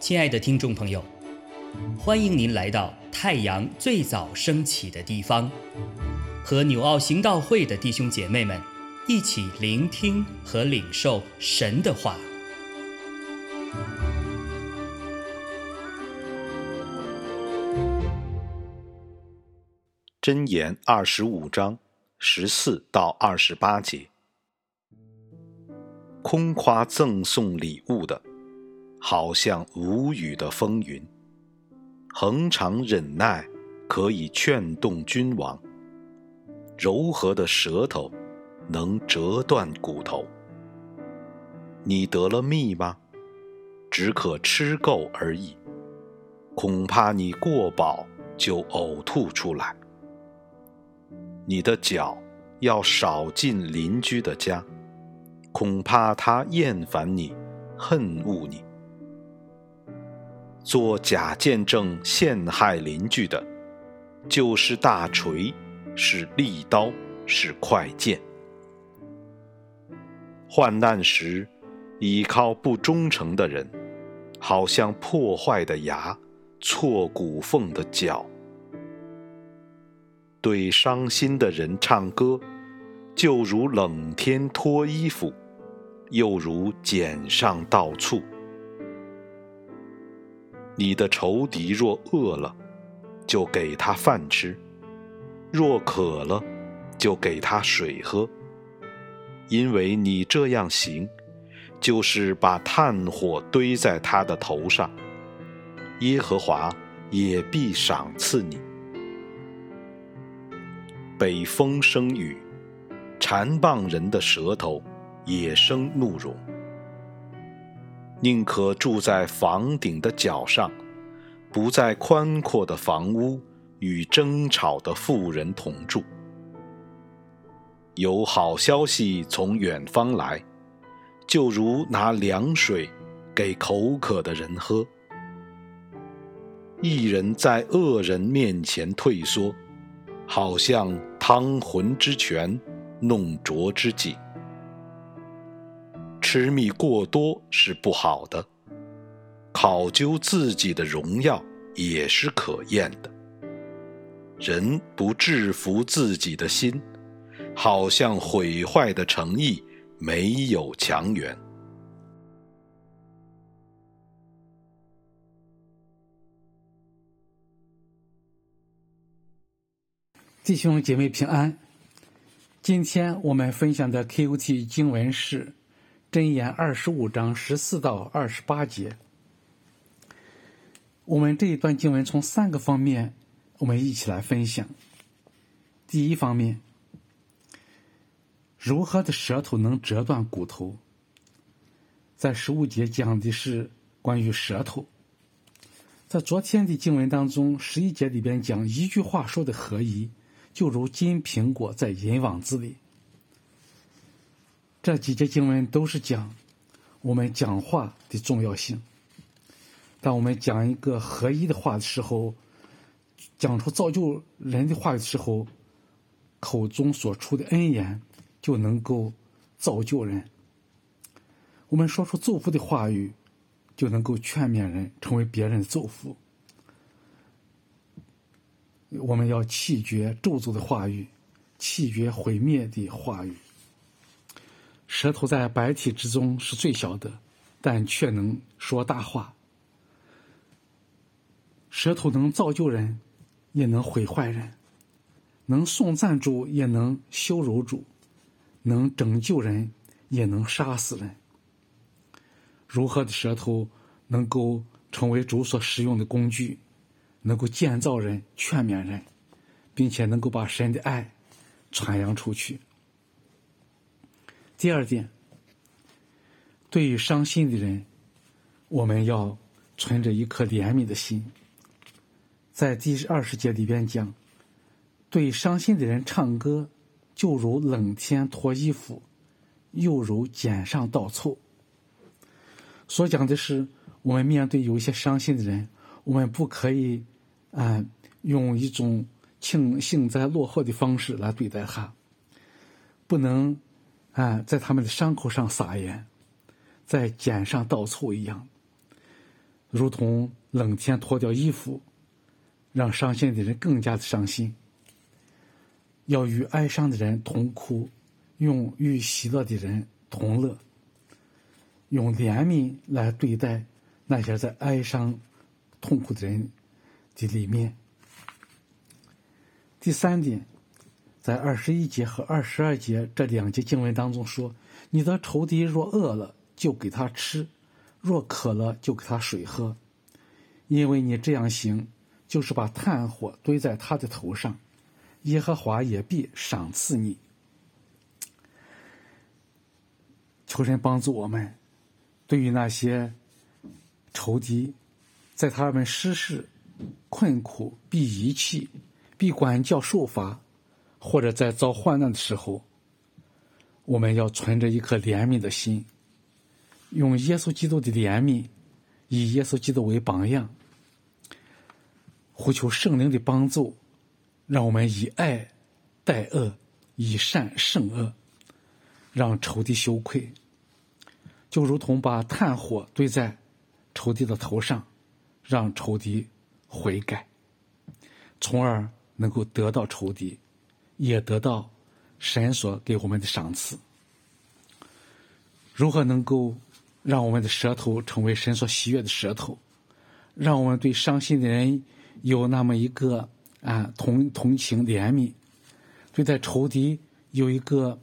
亲爱的听众朋友，欢迎您来到太阳最早升起的地方，和纽奥行道会的弟兄姐妹们一起聆听和领受神的话。箴言二十五章十四到二十八节，空夸赠送礼物的。好像无语的风云，恒常忍耐可以劝动君王。柔和的舌头能折断骨头。你得了蜜吗？只可吃够而已。恐怕你过饱就呕吐出来。你的脚要少进邻居的家，恐怕他厌烦你，恨恶你。做假见证陷害邻居的，就是大锤，是利刀，是快剑。患难时，依靠不忠诚的人，好像破坏的牙，错骨缝的脚。对伤心的人唱歌，就如冷天脱衣服，又如剪上倒醋。你的仇敌若饿了，就给他饭吃；若渴了，就给他水喝。因为你这样行，就是把炭火堆在他的头上，耶和华也必赏赐你。北风生雨，缠棒人的舌头也生怒容。宁可住在房顶的角上，不在宽阔的房屋与争吵的妇人同住。有好消息从远方来，就如拿凉水给口渴的人喝。一人在恶人面前退缩，好像汤浑之泉，弄浊之井。吃蜜过多是不好的，考究自己的荣耀也是可厌的。人不制服自己的心，好像毁坏的诚意没有强援。弟兄姐妹平安，今天我们分享的 KOT 经文是。箴言二十五章十四到二十八节，我们这一段经文从三个方面，我们一起来分享。第一方面，如何的舌头能折断骨头？在十五节讲的是关于舌头。在昨天的经文当中，十一节里边讲一句话说的合宜，就如金苹果在银网子里。这几节经文都是讲我们讲话的重要性。当我们讲一个合一的话的时候，讲出造就人的话的时候，口中所出的恩言就能够造就人。我们说出祝福的话语，就能够劝勉人成为别人的祝福。我们要弃绝咒诅的话语，弃绝毁灭的话语。舌头在白体之中是最小的，但却能说大话。舌头能造就人，也能毁坏人；能送赞主，也能羞辱主；能拯救人，也能杀死人。如何的舌头能够成为主所使用的工具，能够建造人、劝勉人，并且能够把神的爱传扬出去。第二点，对于伤心的人，我们要存着一颗怜悯的心。在第二十节里边讲，对伤心的人唱歌，就如冷天脱衣服，又如剪上倒醋。所讲的是，我们面对有一些伤心的人，我们不可以，啊，用一种庆幸灾乐祸的方式来对待他，不能。啊，在他们的伤口上撒盐，在碱上倒醋一样，如同冷天脱掉衣服，让伤心的人更加的伤心。要与哀伤的人同哭，用与喜乐的人同乐，用怜悯来对待那些在哀伤、痛苦的人的里面。第三点，在二十一节和二十二节这两节经文当中说：“你的仇敌若饿了，就给他吃；若渴了，就给他水喝。因为你这样行，就是把炭火堆在他的头上，耶和华也必赏赐你。”求神帮助我们，对于那些仇敌，在他们失事、困苦、必遗弃。必管教受罚，或者在遭患难的时候，我们要存着一颗怜悯的心，用耶稣基督的怜悯，以耶稣基督为榜样，呼求圣灵的帮助，让我们以爱待恶，以善胜恶，让仇敌羞愧，就如同把炭火堆在仇敌的头上，让仇敌悔改，从而。能够得到仇敌，也得到神所给我们的赏赐。如何能够让我们的舌头成为神所喜悦的舌头？让我们对伤心的人有那么一个啊同同情怜悯，对待仇敌有一个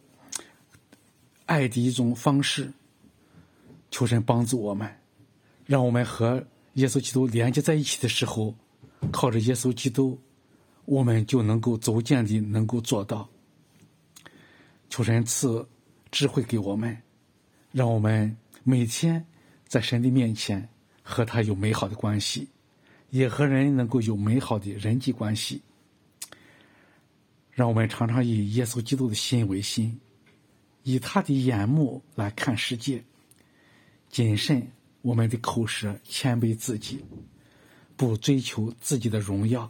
爱的一种方式。求神帮助我们，让我们和耶稣基督连接在一起的时候，靠着耶稣基督。我们就能够逐渐的能够做到。求神赐智慧给我们，让我们每天在神的面前和他有美好的关系，也和人能够有美好的人际关系。让我们常常以耶稣基督的心为心，以他的眼目来看世界，谨慎我们的口舌，谦卑自己，不追求自己的荣耀。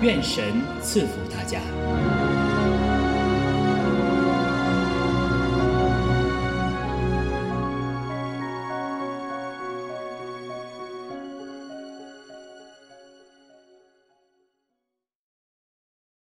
愿神赐福大家。